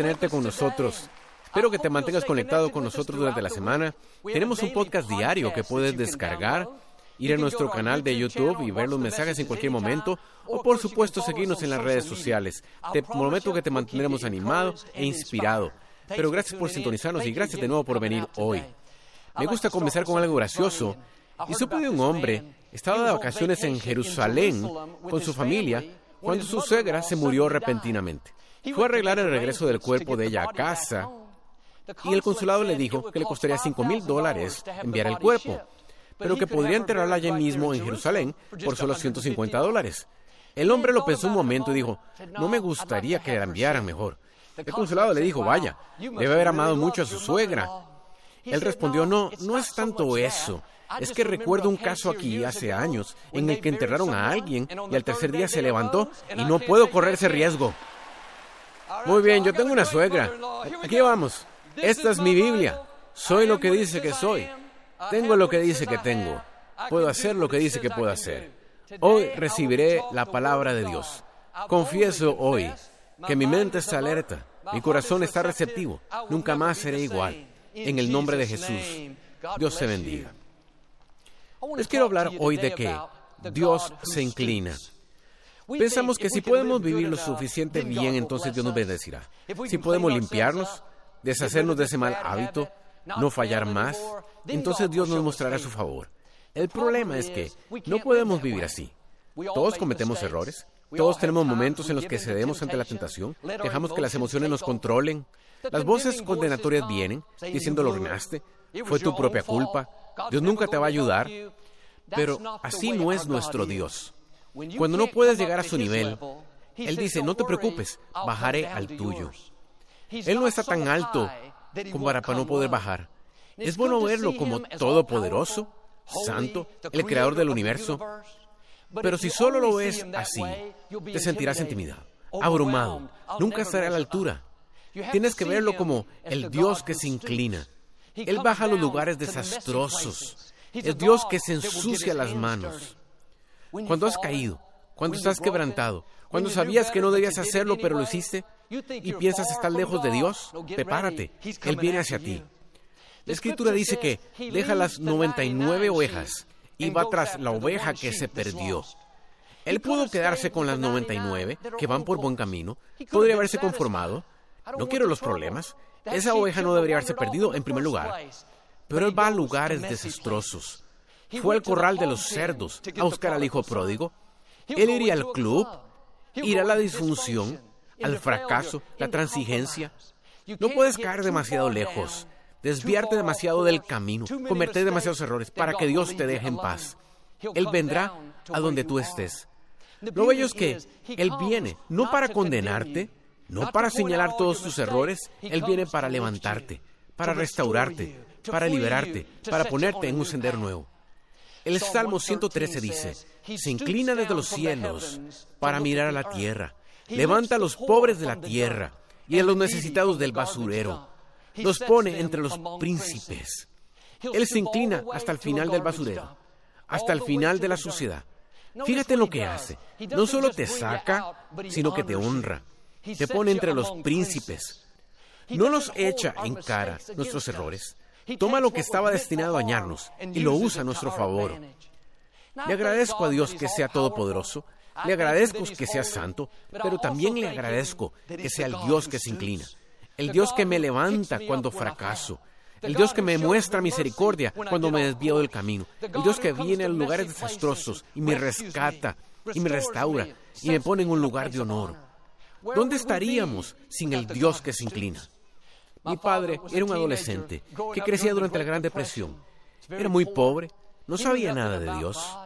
tenerte con nosotros. Espero que te mantengas conectado con nosotros durante la semana. Tenemos un podcast diario que puedes descargar, ir a nuestro canal de YouTube y ver los mensajes en cualquier momento, o por supuesto seguirnos en las redes sociales. Te prometo que te mantendremos animado e inspirado. Pero gracias por sintonizarnos y gracias de nuevo por venir hoy. Me gusta comenzar con algo gracioso. Y supe de un hombre, estaba de vacaciones en Jerusalén con su familia cuando su suegra se murió repentinamente. Fue a arreglar el regreso del cuerpo de ella a casa y el consulado le dijo que le costaría cinco mil dólares enviar el cuerpo, pero que podría enterrarla allí mismo en Jerusalén por solo 150 dólares. El hombre lo pensó un momento y dijo, no me gustaría que la enviaran mejor. El consulado le dijo, vaya, debe haber amado mucho a su suegra. Él respondió, no, no es tanto eso. Es que recuerdo un caso aquí hace años en el que enterraron a alguien y al tercer día se levantó y no puedo correr ese riesgo. Muy bien, yo tengo una suegra. Aquí vamos. Esta es mi Biblia. Soy lo que dice que soy. Tengo lo que dice que tengo. Puedo hacer lo que dice que puedo hacer. Hoy recibiré la palabra de Dios. Confieso hoy que mi mente está alerta, mi corazón está receptivo. Nunca más seré igual. En el nombre de Jesús. Dios se bendiga. Les quiero hablar hoy de que Dios se inclina. Pensamos que si podemos vivir lo suficiente bien, entonces Dios nos bendecirá. Si podemos limpiarnos, deshacernos de ese mal hábito, no fallar más, entonces Dios nos mostrará su favor. El problema es que no podemos vivir así. Todos cometemos errores, todos tenemos momentos en los que cedemos ante la tentación, dejamos que las emociones nos controlen. Las voces condenatorias vienen diciendo lo ordenaste, fue tu propia culpa, Dios nunca te va a ayudar. Pero así no es nuestro Dios. Cuando no puedes llegar a su nivel, Él dice, no te preocupes, bajaré al tuyo. Él no está tan alto como para no poder bajar. Es bueno verlo como todopoderoso, santo, el creador del universo. Pero si solo lo ves así, te sentirás intimidado, abrumado, nunca estará a la altura. Tienes que verlo como el Dios que se inclina. Él baja a los lugares desastrosos. Es Dios que se ensucia las manos. Cuando has caído, cuando estás quebrantado, cuando sabías que no debías hacerlo pero lo hiciste y piensas estar lejos de Dios, prepárate, Él viene hacia ti. La escritura dice que deja las 99 ovejas y va tras la oveja que se perdió. Él pudo quedarse con las 99 que van por buen camino, podría haberse conformado. No quiero los problemas. Esa oveja no debería haberse perdido en primer lugar. Pero él va a lugares desastrosos. Fue al corral de los cerdos a buscar al hijo pródigo. Él iría al club, irá a la disfunción, al fracaso, la transigencia. No puedes caer demasiado lejos, desviarte demasiado del camino, cometer demasiados errores para que Dios te deje en paz. Él vendrá a donde tú estés. Lo bello es que Él viene no para condenarte, no para señalar todos tus errores, Él viene para levantarte, para restaurarte, para liberarte, para ponerte en un sendero nuevo. El Salmo 113 dice, se inclina desde los cielos para mirar a la tierra, levanta a los pobres de la tierra y a los necesitados del basurero, los pone entre los príncipes. Él se inclina hasta el final del basurero, hasta el final de la sociedad. Fíjate en lo que hace. No solo te saca, sino que te honra. Te pone entre los príncipes. No nos echa en cara nuestros errores. Toma lo que estaba destinado a dañarnos y lo usa a nuestro favor. Le agradezco a Dios que sea todopoderoso, le agradezco que sea santo, pero también le agradezco que sea el Dios que se inclina, el Dios que me levanta cuando fracaso, el Dios que me muestra misericordia cuando me desvío del camino, el Dios que viene a lugares desastrosos y me rescata y me restaura y me pone en un lugar de honor. ¿Dónde estaríamos sin el Dios que se inclina? Mi padre era un adolescente que crecía durante la Gran Depresión. Era muy pobre, no sabía nada de Dios,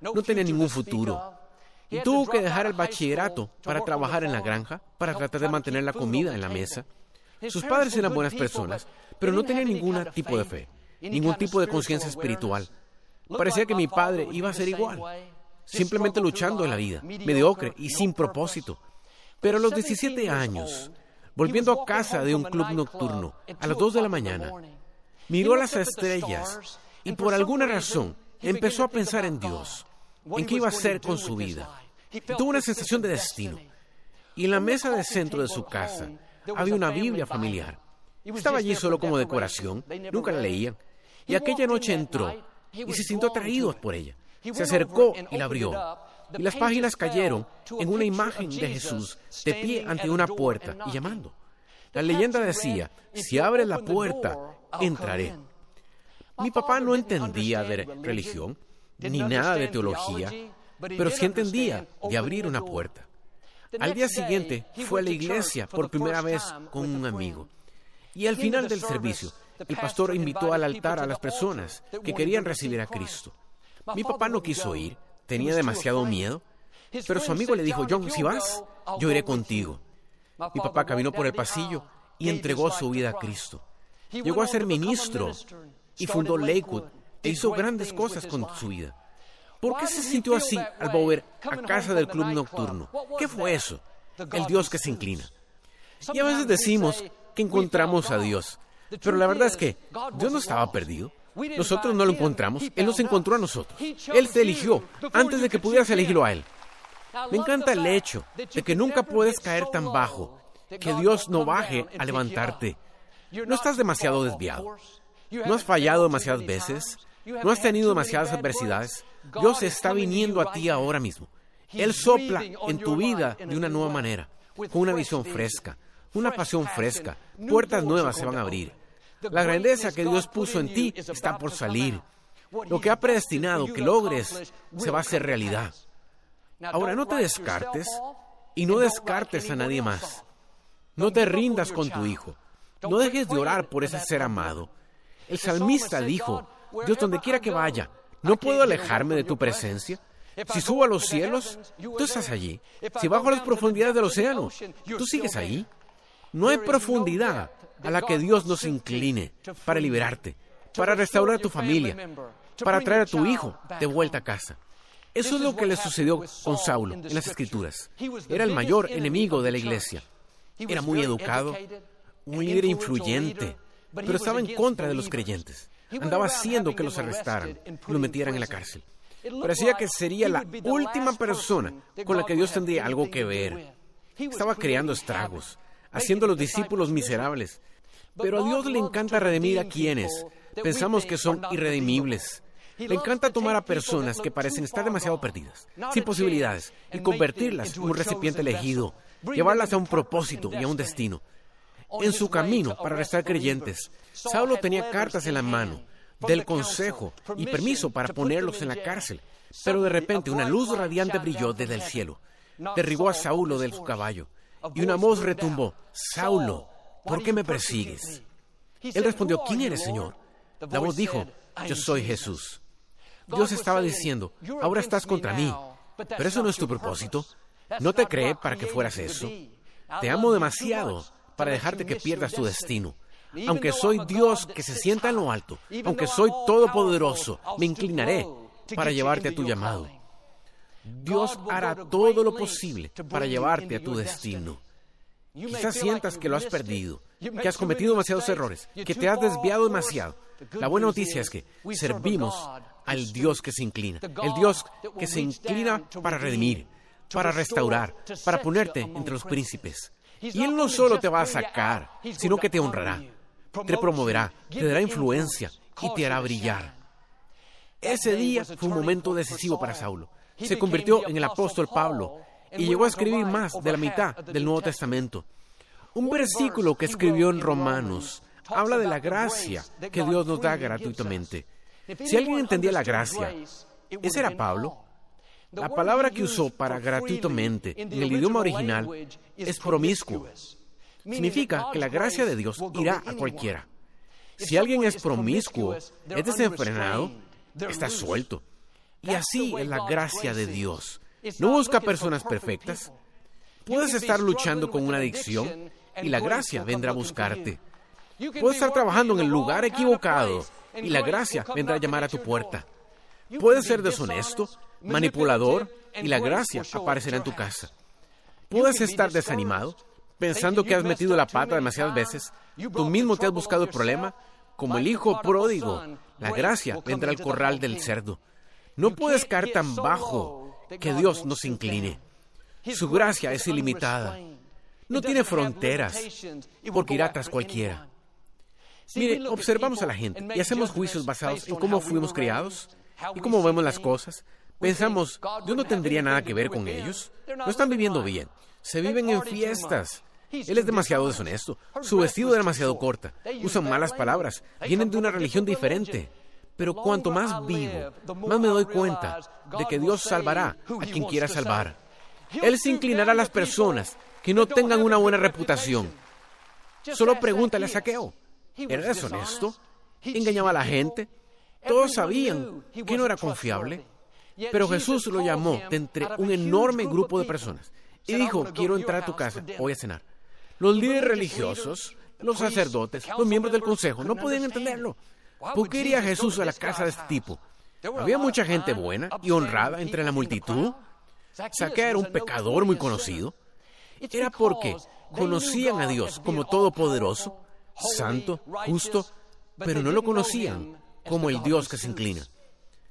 no tenía ningún futuro. Y tuvo que dejar el bachillerato para trabajar en la granja, para tratar de mantener la comida en la mesa. Sus padres eran buenas personas, pero no tenían ningún tipo de fe, ningún tipo de conciencia espiritual. Parecía que mi padre iba a ser igual, simplemente luchando en la vida, mediocre y sin propósito. Pero a los 17 años, volviendo a casa de un club nocturno a las 2 de la mañana, miró las estrellas y por alguna razón empezó a pensar en Dios, en qué iba a hacer con su vida. Tuvo una sensación de destino. Y en la mesa de centro de su casa, había una Biblia familiar. Estaba allí solo como decoración, nunca la leían. Y aquella noche entró y se sintió atraído por ella. Se acercó y la abrió. Y las páginas cayeron en una imagen de Jesús de pie ante una puerta y llamando. La leyenda decía, si abres la puerta, entraré. Mi papá no entendía de religión ni nada de teología, pero sí entendía de abrir una puerta. Al día siguiente fue a la iglesia por primera vez con un amigo. Y al final del servicio, el pastor invitó al altar a las personas que querían recibir a Cristo. Mi papá no quiso ir, tenía demasiado miedo, pero su amigo le dijo, John, si vas, yo iré contigo. Mi papá caminó por el pasillo y entregó su vida a Cristo. Llegó a ser ministro y fundó Lakewood e hizo grandes cosas con su vida. ¿Por qué se sintió así al volver a casa del club nocturno? ¿Qué fue eso? El Dios que se inclina. Y a veces decimos que encontramos a Dios, pero la verdad es que Dios no estaba perdido. Nosotros no lo encontramos, Él nos encontró a nosotros. Él te eligió antes de que pudieras elegirlo a Él. Me encanta el hecho de que nunca puedes caer tan bajo, que Dios no baje a levantarte. No estás demasiado desviado. No has fallado demasiadas veces. No has tenido demasiadas adversidades. Dios está viniendo a ti ahora mismo. Él sopla en tu vida de una nueva manera, con una visión fresca, una pasión fresca. Puertas nuevas se van a abrir. La grandeza que Dios puso en ti está por salir. Lo que ha predestinado que logres se va a hacer realidad. Ahora no te descartes y no descartes a nadie más. No te rindas con tu hijo. No dejes de orar por ese ser amado. El salmista dijo, Dios donde quiera que vaya, ¿no puedo alejarme de tu presencia? Si subo a los cielos, tú estás allí. Si bajo a las profundidades del océano, tú sigues ahí. No hay profundidad a la que Dios nos incline para liberarte, para restaurar a tu familia, para traer a tu hijo de vuelta a casa. Eso es lo que le sucedió con Saulo en las Escrituras. Era el mayor enemigo de la iglesia. Era muy educado, un líder influyente, pero estaba en contra de los creyentes. Andaba haciendo que los arrestaran los metieran en la cárcel. Parecía que sería la última persona con la que Dios tendría algo que ver. Estaba creando estragos, haciendo los discípulos miserables. Pero a Dios le encanta redimir a quienes pensamos que son irredimibles. Le encanta tomar a personas que parecen estar demasiado perdidas, sin posibilidades, y convertirlas en un recipiente elegido, llevarlas a un propósito y a un destino. En su camino para restar creyentes, Saulo tenía cartas en la mano del consejo y permiso para ponerlos en la cárcel, pero de repente una luz radiante brilló desde el cielo, derribó a Saulo de su caballo, y una voz retumbó, Saulo, ¿por qué me persigues? Él respondió, ¿quién eres, Señor? La voz dijo, yo soy Jesús. Dios estaba diciendo, ahora estás contra mí, pero eso no es tu propósito. No te creé para que fueras eso. Te amo demasiado para dejarte que pierdas tu destino. Aunque soy Dios que se sienta en lo alto, aunque soy todopoderoso, me inclinaré para llevarte a tu llamado. Dios hará todo lo posible para llevarte a tu destino. Quizás sientas que lo has perdido, que has cometido demasiados errores, que te has desviado demasiado. La buena noticia es que servimos al Dios que se inclina, el Dios que se inclina para redimir, para restaurar, para ponerte entre los príncipes. Y Él no solo te va a sacar, sino que te honrará, te promoverá, te dará influencia y te hará brillar. Ese día fue un momento decisivo para Saulo. Se convirtió en el apóstol Pablo y llegó a escribir más de la mitad del Nuevo Testamento. Un versículo que escribió en Romanos habla de la gracia que Dios nos da gratuitamente. Si alguien entendía la gracia, ese era Pablo. La palabra que usó para gratuitamente en el idioma original es promiscuo. Significa que la gracia de Dios irá a cualquiera. Si alguien es promiscuo, es desenfrenado, está suelto. Y así es la gracia de Dios. No busca personas perfectas. Puedes estar luchando con una adicción y la gracia vendrá a buscarte. Puedes estar trabajando en el lugar equivocado y la gracia vendrá a llamar a tu puerta. Puedes ser deshonesto, manipulador y la gracia aparecerá en tu casa. Puedes estar desanimado, pensando que has metido la pata demasiadas veces. Tú mismo te has buscado el problema. Como el hijo pródigo, la gracia vendrá al corral del cerdo. No puedes caer tan bajo que Dios nos incline. Su gracia es ilimitada. No tiene fronteras, porque irá tras cualquiera. Mire, observamos a la gente y hacemos juicios basados en cómo fuimos criados y cómo vemos las cosas. Pensamos, Dios no tendría nada que ver con ellos. No están viviendo bien. Se viven en fiestas. Él es demasiado deshonesto. Su vestido es demasiado corta. Usan malas palabras. Vienen de una religión diferente. Pero cuanto más vivo, más me doy cuenta de que Dios salvará a quien quiera salvar. Él se inclinará a las personas que no tengan una buena reputación. Solo pregúntale a Saqueo. ¿Era deshonesto? ¿Engañaba a la gente? Todos sabían que no era confiable. Pero Jesús lo llamó de entre un enorme grupo de personas y dijo, quiero entrar a tu casa, voy a cenar. Los líderes religiosos, los sacerdotes, los miembros del consejo no podían entenderlo. ¿Por qué iría Jesús a la casa de este tipo? Había mucha gente buena y honrada entre la multitud. Saquea era un pecador muy conocido. Era porque conocían a Dios como todopoderoso, santo, justo, pero no lo conocían como el Dios que se inclina.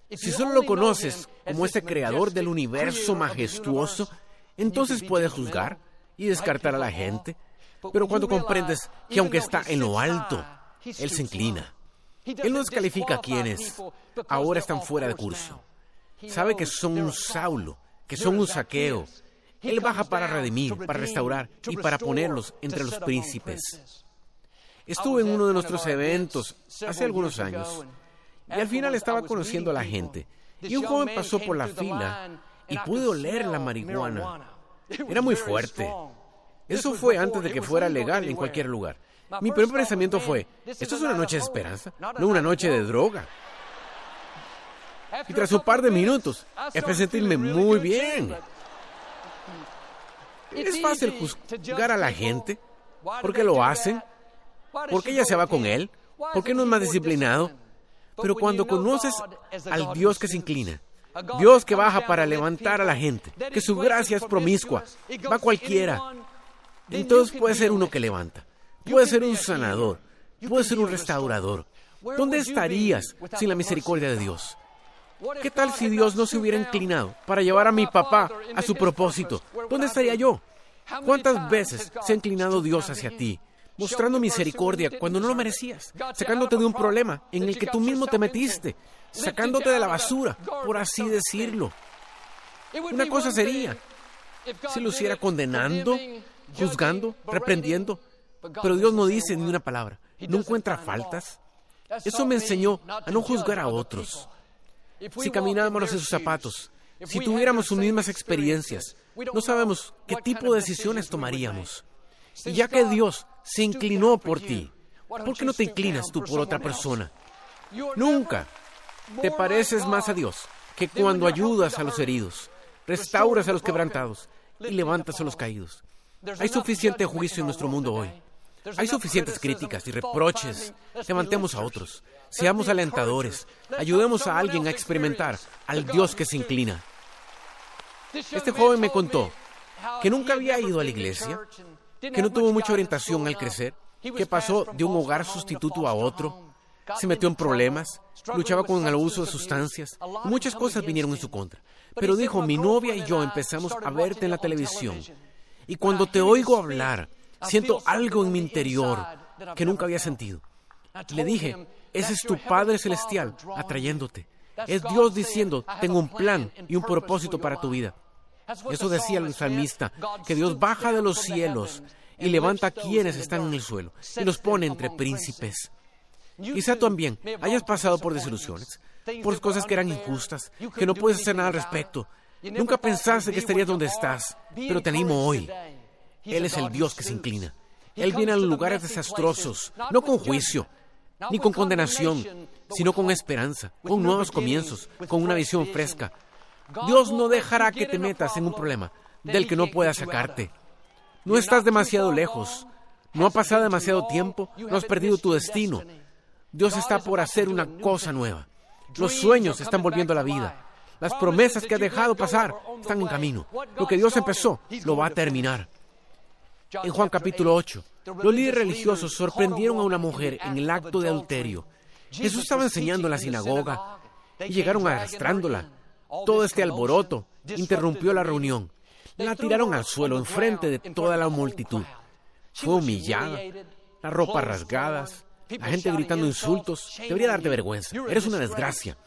Si solo lo conoces como ese creador del universo majestuoso, entonces puedes juzgar y descartar a la gente. Pero cuando comprendes que aunque está en lo alto, Él se inclina. Él no descalifica a quienes ahora están fuera de curso. Sabe que son un Saulo, que son un saqueo. Él baja para redimir, para restaurar y para ponerlos entre los príncipes. Estuve en uno de nuestros eventos hace algunos años y al final estaba conociendo a la gente. Y un joven pasó por la fila y pude oler la marihuana. Era muy fuerte. Eso fue antes de que fuera legal en cualquier lugar. Mi primer pensamiento fue, esto es una noche de esperanza, no una noche de droga. Y tras un par de minutos, empecé a sentirme muy bien. Es fácil juzgar a la gente. ¿Por qué lo hacen? ¿Por qué ella se va con él? ¿Por qué no es más disciplinado? Pero cuando conoces al Dios que se inclina, Dios que baja para levantar a la gente, que su gracia es promiscua, va cualquiera, entonces puede ser uno que levanta, puede ser un sanador, puede ser un restaurador. ¿Dónde estarías sin la misericordia de Dios? ¿Qué tal si Dios no se hubiera inclinado para llevar a mi papá a su propósito? ¿Dónde estaría yo? ¿Cuántas veces se ha inclinado Dios hacia ti mostrando misericordia cuando no lo merecías, sacándote de un problema en el que tú mismo te metiste, sacándote de la basura, por así decirlo. Una cosa sería si lo hiciera condenando, juzgando, reprendiendo, pero Dios no dice ni una palabra, no encuentra faltas. Eso me enseñó a no juzgar a otros. Si camináramos en sus zapatos, si tuviéramos sus mismas experiencias, no sabemos qué tipo de decisiones tomaríamos. Y ya que Dios se inclinó por ti, ¿por qué no te inclinas tú por otra persona? Nunca te pareces más a Dios que cuando ayudas a los heridos, restauras a los quebrantados y levantas a los caídos. Hay suficiente juicio en nuestro mundo hoy. Hay suficientes críticas y reproches. Levantemos a otros. Seamos alentadores. Ayudemos a alguien a experimentar al Dios que se inclina. Este joven me contó que nunca había ido a la iglesia, que no tuvo mucha orientación al crecer, que pasó de un hogar sustituto a otro, se metió en problemas, luchaba con el abuso de sustancias, muchas cosas vinieron en su contra. Pero dijo, mi novia y yo empezamos a verte en la televisión, y cuando te oigo hablar, siento algo en mi interior que nunca había sentido. Le dije, ese es tu Padre Celestial atrayéndote. Es Dios diciendo, tengo un plan y un propósito para tu vida. Eso decía el salmista, que Dios baja de los cielos y levanta a quienes están en el suelo y los pone entre príncipes. Quizá también hayas pasado por desilusiones, por cosas que eran injustas, que no puedes hacer nada al respecto. Nunca pensaste que estarías donde estás, pero te animo hoy. Él es el Dios que se inclina. Él viene a los lugares desastrosos, no con juicio, ni con condenación, sino con esperanza, con nuevos comienzos, con una visión fresca, Dios no dejará que te metas en un problema del que no pueda sacarte. No estás demasiado lejos. No ha pasado demasiado tiempo. No has perdido tu destino. Dios está por hacer una cosa nueva. Los sueños están volviendo a la vida. Las promesas que ha dejado pasar están en camino. Lo que Dios empezó lo va a terminar. En Juan capítulo 8, los líderes religiosos sorprendieron a una mujer en el acto de adulterio. Jesús estaba enseñando en la sinagoga y llegaron arrastrándola todo este alboroto interrumpió la reunión. La tiraron al suelo enfrente de toda la multitud. Fue humillada, las ropas rasgadas, la gente gritando insultos. Debería darte vergüenza. Eres una desgracia.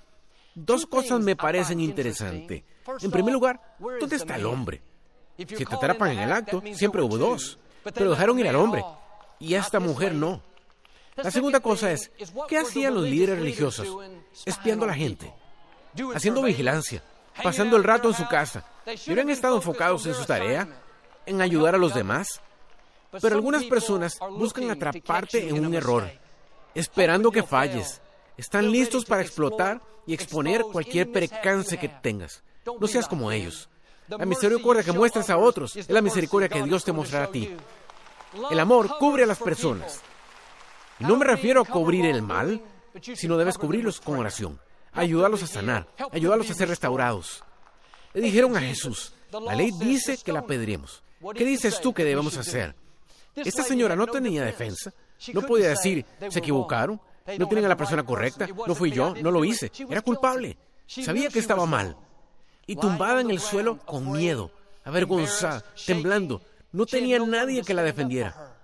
Dos cosas me parecen interesantes. En primer lugar, ¿dónde está el hombre? Si te atrapan en el acto, siempre hubo dos, pero dejaron ir al hombre. Y esta mujer no. La segunda cosa es, ¿qué hacían los líderes religiosos? Espiando a la gente, haciendo vigilancia, pasando el rato en su casa. ¿Y hubieran estado enfocados en su tarea? ¿En ayudar a los demás? Pero algunas personas buscan atraparte en un error, esperando que falles. Están listos para explotar y exponer cualquier percance que tengas. No seas como ellos. La misericordia que muestras a otros es la misericordia que Dios te mostrará a ti. El amor cubre a las personas. no me refiero a cubrir el mal, sino debes cubrirlos con oración, ayudarlos a sanar, ayudarlos a ser restaurados. Le dijeron a Jesús, la ley dice que la apedremos. ¿Qué dices tú que debemos hacer? Esta señora no tenía defensa. No podía decir, se equivocaron, no tienen a la persona correcta, no fui yo, no lo hice. Era culpable. Sabía que estaba mal. Y tumbada en el suelo con miedo, avergonzada, temblando, no tenía nadie que la defendiera.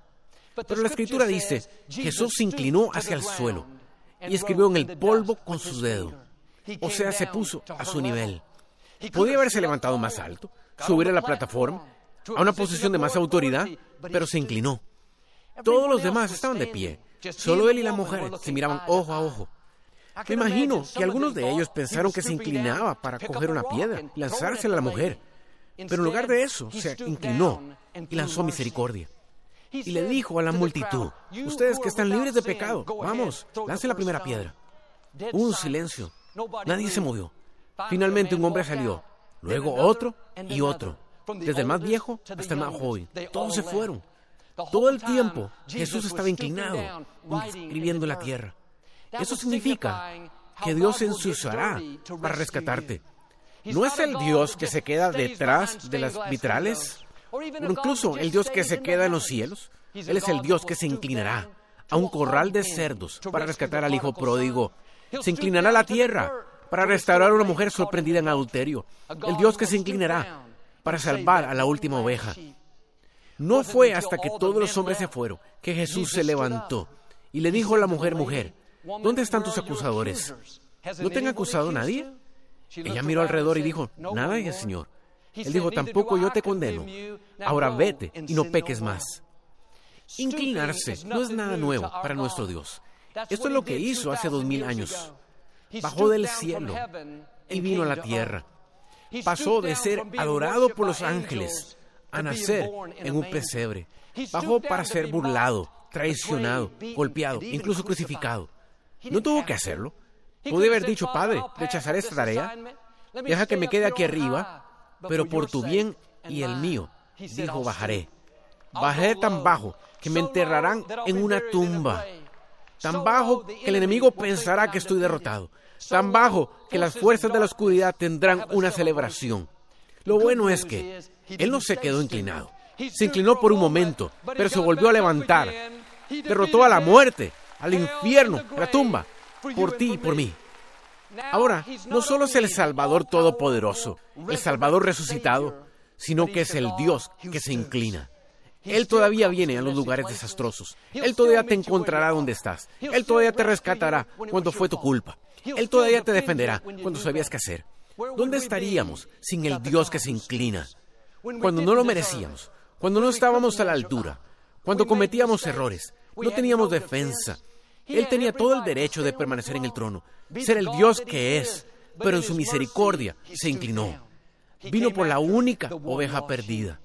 Pero la escritura dice, Jesús se inclinó hacia el suelo y escribió en el polvo con sus dedos. O sea, se puso a su nivel. Podía haberse levantado más alto, subir a la plataforma, a una posición de más autoridad, pero se inclinó. Todos los demás estaban de pie. Solo él y la mujer se miraban ojo a ojo. Me imagino que algunos de ellos pensaron que se inclinaba para coger una piedra y lanzársela a la mujer. Pero en lugar de eso, se inclinó y lanzó misericordia. Y le dijo a la multitud, ustedes que están libres de pecado, vamos, lancen la primera piedra. Hubo un silencio. Nadie se movió. Finalmente un hombre salió, luego otro y otro desde el más viejo hasta el más joven. Todos se fueron. Todo el tiempo Jesús estaba inclinado, escribiendo en la tierra. Eso significa que Dios se ensuciará para rescatarte. ¿No es el Dios que se queda detrás de las vitrales? O incluso el Dios que se queda en los cielos. Él es el Dios que se inclinará a un corral de cerdos para rescatar al hijo pródigo. Se inclinará a la tierra para restaurar a una mujer sorprendida en adulterio. El Dios que se inclinará para salvar a la última oveja. No fue hasta que todos los hombres se fueron que Jesús se levantó y le dijo a la mujer, mujer, ¿dónde están tus acusadores? ¿No te han acusado nadie? Ella miró alrededor y dijo, nada, Señor. Él dijo, tampoco yo te condeno. Ahora vete y no peques más. Inclinarse no es nada nuevo para nuestro Dios. Esto es lo que hizo hace dos mil años. Bajó del cielo y vino a la tierra pasó de ser adorado por los ángeles a nacer en un pesebre. Bajó para ser burlado, traicionado, golpeado, incluso crucificado. No tuvo que hacerlo. Pude haber dicho, Padre, rechazaré esta tarea. Deja que me quede aquí arriba, pero por tu bien y el mío, dijo, bajaré. Bajaré tan bajo que me enterrarán en una tumba. Tan bajo que el enemigo pensará que estoy derrotado tan bajo que las fuerzas de la oscuridad tendrán una celebración. Lo bueno es que Él no se quedó inclinado. Se inclinó por un momento, pero se volvió a levantar. Derrotó a la muerte, al infierno, a la tumba, por ti y por mí. Ahora, no solo es el Salvador Todopoderoso, el Salvador resucitado, sino que es el Dios que se inclina. Él todavía viene a los lugares desastrosos. Él todavía te encontrará donde estás. Él todavía te rescatará cuando fue tu culpa. Él todavía te defenderá cuando sabías qué hacer. ¿Dónde estaríamos sin el Dios que se inclina? Cuando no lo merecíamos, cuando no estábamos a la altura, cuando cometíamos errores, no teníamos defensa. Él tenía todo el derecho de permanecer en el trono, ser el Dios que es, pero en su misericordia se inclinó. Vino por la única oveja perdida.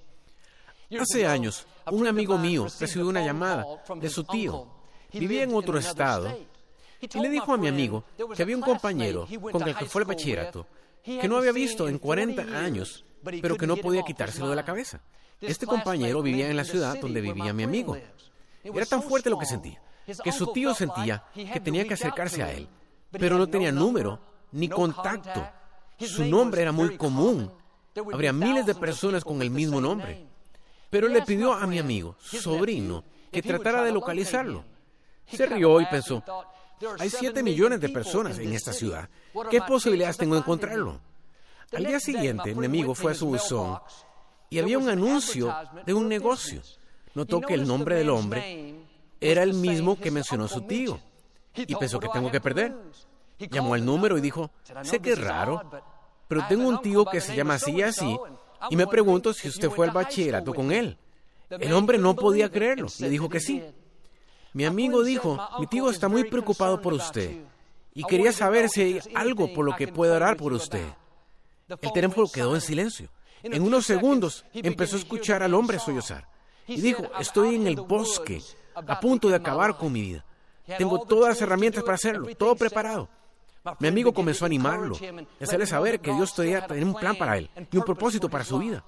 Hace años, un amigo mío recibió una llamada de su tío. Vivía en otro estado y le dijo a mi amigo que había un compañero con el que fue al bachillerato que no había visto en 40 años, pero que no podía quitárselo de la cabeza. Este compañero vivía en la ciudad donde vivía mi amigo. Era tan fuerte lo que sentía, que su tío sentía que tenía que acercarse a él, pero no tenía número ni contacto. Su nombre era muy común. Habría miles de personas con el mismo nombre. Pero le pidió a mi amigo, sobrino, que tratara de localizarlo. Se rió y pensó, hay 7 millones de personas en esta ciudad. ¿Qué posibilidades tengo de encontrarlo? Al día siguiente, mi amigo fue a su buzón y había un anuncio de un negocio. Notó que el nombre del hombre era el mismo que mencionó su tío y pensó que tengo que perder. Llamó al número y dijo, sé que es raro, pero tengo un tío que se llama así y así y me pregunto si usted fue al bachillerato con él. El hombre no podía creerlo, le dijo que sí. Mi amigo dijo, mi tío está muy preocupado por usted y quería saber si hay algo por lo que pueda orar por usted. El teléfono quedó en silencio. En unos segundos empezó a escuchar al hombre sollozar y dijo, estoy en el bosque, a punto de acabar con mi vida. Tengo todas las herramientas para hacerlo, todo preparado. Mi amigo comenzó a animarlo y hacerle saber que Dios tenía un plan para él y un propósito para su vida.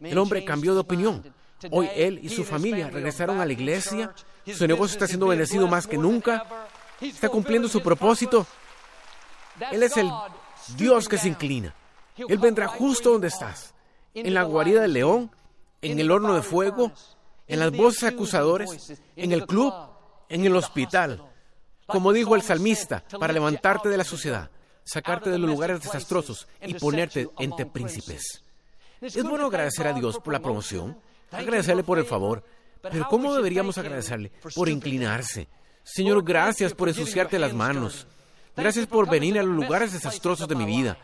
El hombre cambió de opinión. Hoy él y su familia regresaron a la iglesia. Su negocio está siendo bendecido más que nunca. Está cumpliendo su propósito. Él es el Dios que se inclina. Él vendrá justo donde estás, en la guarida del león, en el horno de fuego, en las voces acusadores, en el club, en el hospital, como dijo el salmista, para levantarte de la sociedad, sacarte de los lugares desastrosos y ponerte entre príncipes. Es bueno agradecer a Dios por la promoción, agradecerle por el favor, pero ¿cómo deberíamos agradecerle? Por inclinarse. Señor, gracias por ensuciarte las manos. Gracias por venir a los lugares desastrosos de mi vida.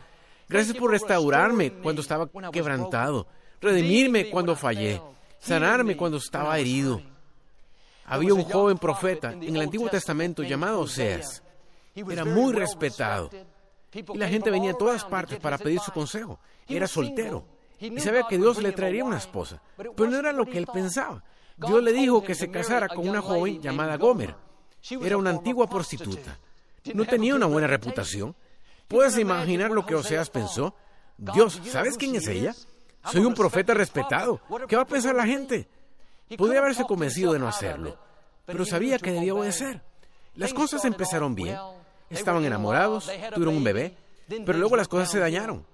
Gracias por restaurarme cuando estaba quebrantado, redimirme cuando fallé, sanarme cuando estaba herido. Había un joven profeta en el Antiguo Testamento llamado Oseas. Era muy respetado. Y la gente venía a todas partes para pedir su consejo. Era soltero. Y sabía que Dios le traería una esposa. Pero no era lo que él pensaba. Dios le dijo que se casara con una joven llamada Gomer. Era una antigua prostituta. No tenía una buena reputación. ¿Puedes imaginar lo que Oseas pensó? Dios, ¿sabes quién es ella? Soy un profeta respetado. ¿Qué va a pensar la gente? Podría haberse convencido de no hacerlo, pero sabía que debía obedecer. Las cosas empezaron bien. Estaban enamorados, tuvieron un bebé, pero luego las cosas se dañaron.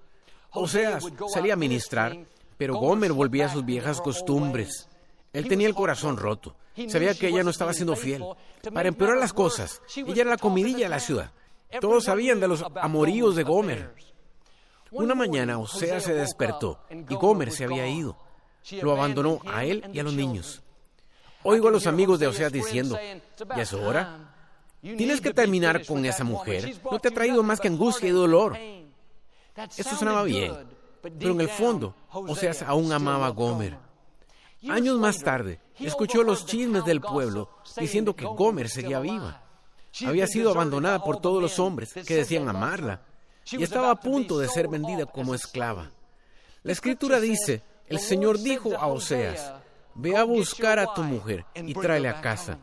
Oseas salía a ministrar, pero Gomer volvía a sus viejas costumbres. Él tenía el corazón roto. Sabía que ella no estaba siendo fiel. Para empeorar las cosas, ella era la comidilla de la ciudad. Todos sabían de los amoríos de Gomer. Una mañana Oseas se despertó y Gomer se había ido. Lo abandonó a él y a los niños. Oigo a los amigos de Oseas diciendo, ¿ya es hora? Tienes que terminar con esa mujer. No te ha traído más que angustia y dolor. Eso sonaba bien, pero en el fondo, Oseas aún amaba a Gomer. Años más tarde, escuchó los chismes del pueblo diciendo que Gomer seguía viva. Había sido abandonada por todos los hombres que decían amarla y estaba a punto de ser vendida como esclava. La escritura dice, el Señor dijo a Oseas, ve a buscar a tu mujer y tráele a casa.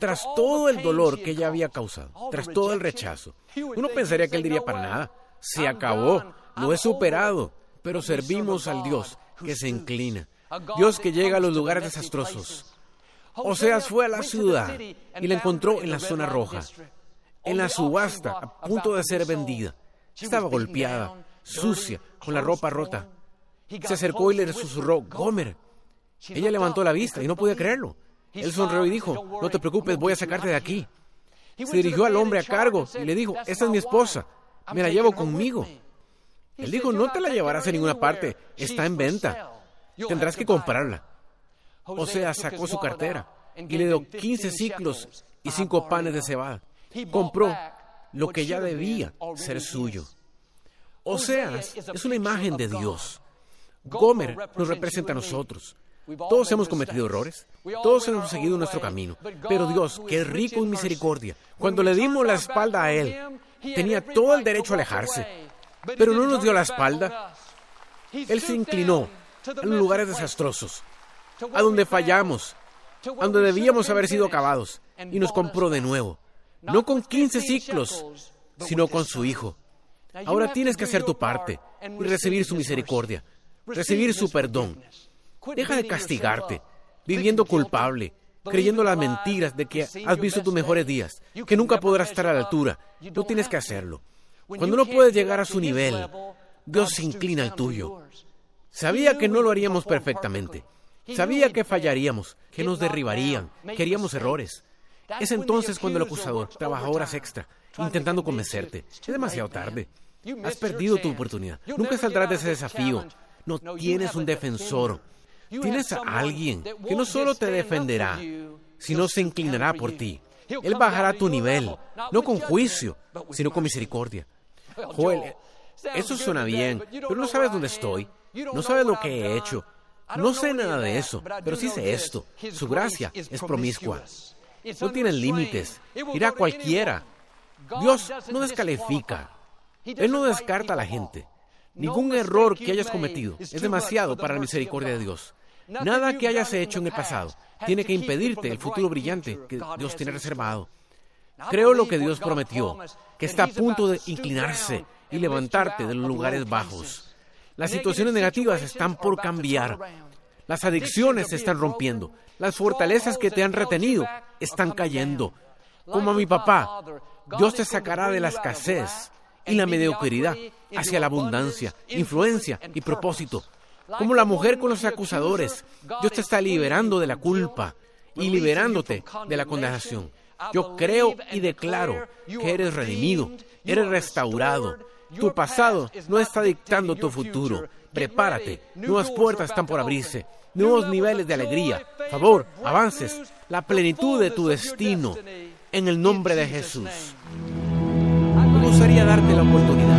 Tras todo el dolor que ella había causado, tras todo el rechazo, uno pensaría que él diría para nada, se acabó, lo he superado, pero servimos al Dios que se inclina, Dios que llega a los lugares desastrosos. Oseas fue a la ciudad y la encontró en la zona roja, en la subasta, a punto de ser vendida. Estaba golpeada, sucia, con la ropa rota. Se acercó y le susurró, Gomer. Ella levantó la vista y no podía creerlo. Él sonrió y dijo, no te preocupes, voy a sacarte de aquí. Se dirigió al hombre a cargo y le dijo, esta es mi esposa, me la llevo conmigo. Él dijo, no te la llevarás a ninguna parte, está en venta. Tendrás que comprarla. O sea, sacó su cartera y le dio 15 ciclos y cinco panes de cebada. Compró lo que ya debía ser suyo. O sea, es una imagen de Dios. Gomer nos representa a nosotros. Todos hemos cometido errores, todos hemos seguido nuestro camino, pero Dios, que es rico en misericordia, cuando le dimos la espalda a Él, tenía todo el derecho a alejarse, pero no nos dio la espalda. Él se inclinó los lugares desastrosos, a donde fallamos, a donde debíamos haber sido acabados, y nos compró de nuevo, no con 15 ciclos, sino con su Hijo. Ahora tienes que hacer tu parte y recibir su misericordia recibir su perdón. Deja de castigarte, viviendo culpable, creyendo las mentiras de que has visto tus mejores días, que nunca podrás estar a la altura. No tienes que hacerlo. Cuando no puedes llegar a su nivel, Dios se inclina al tuyo. Sabía que no lo haríamos perfectamente. Sabía que fallaríamos, que nos derribarían, que haríamos errores. Es entonces cuando el acusador trabaja horas extra, intentando convencerte. Es demasiado tarde. Has perdido tu oportunidad. Nunca saldrás de ese desafío. No tienes un defensor. Tienes a alguien que no solo te defenderá, sino se inclinará por ti. Él bajará tu nivel, no con juicio, sino con misericordia. Joel, eso suena bien, pero no sabes dónde estoy, no sabes lo que he hecho. No sé nada de eso, pero sí sé esto. Su gracia es promiscua. No tiene límites. Irá cualquiera. Dios no descalifica. Él no descarta a la gente. Ningún error que hayas cometido es demasiado para la misericordia de Dios. Nada que hayas hecho en el pasado tiene que impedirte el futuro brillante que Dios tiene reservado. Creo lo que Dios prometió, que está a punto de inclinarse y levantarte de los lugares bajos. Las situaciones negativas están por cambiar. Las adicciones se están rompiendo. Las fortalezas que te han retenido están cayendo. Como a mi papá, Dios te sacará de la escasez y la mediocridad hacia la abundancia, influencia y propósito. Como la mujer con los acusadores, Dios te está liberando de la culpa y liberándote de la condenación. Yo creo y declaro que eres redimido, eres restaurado. Tu pasado no está dictando tu futuro. Prepárate, nuevas puertas están por abrirse, nuevos niveles de alegría, favor, avances, la plenitud de tu destino, en el nombre de Jesús. Me gustaría darte la oportunidad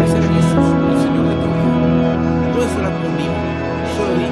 de ser Jesús, el Señor de tu vida. Puedes orar conmigo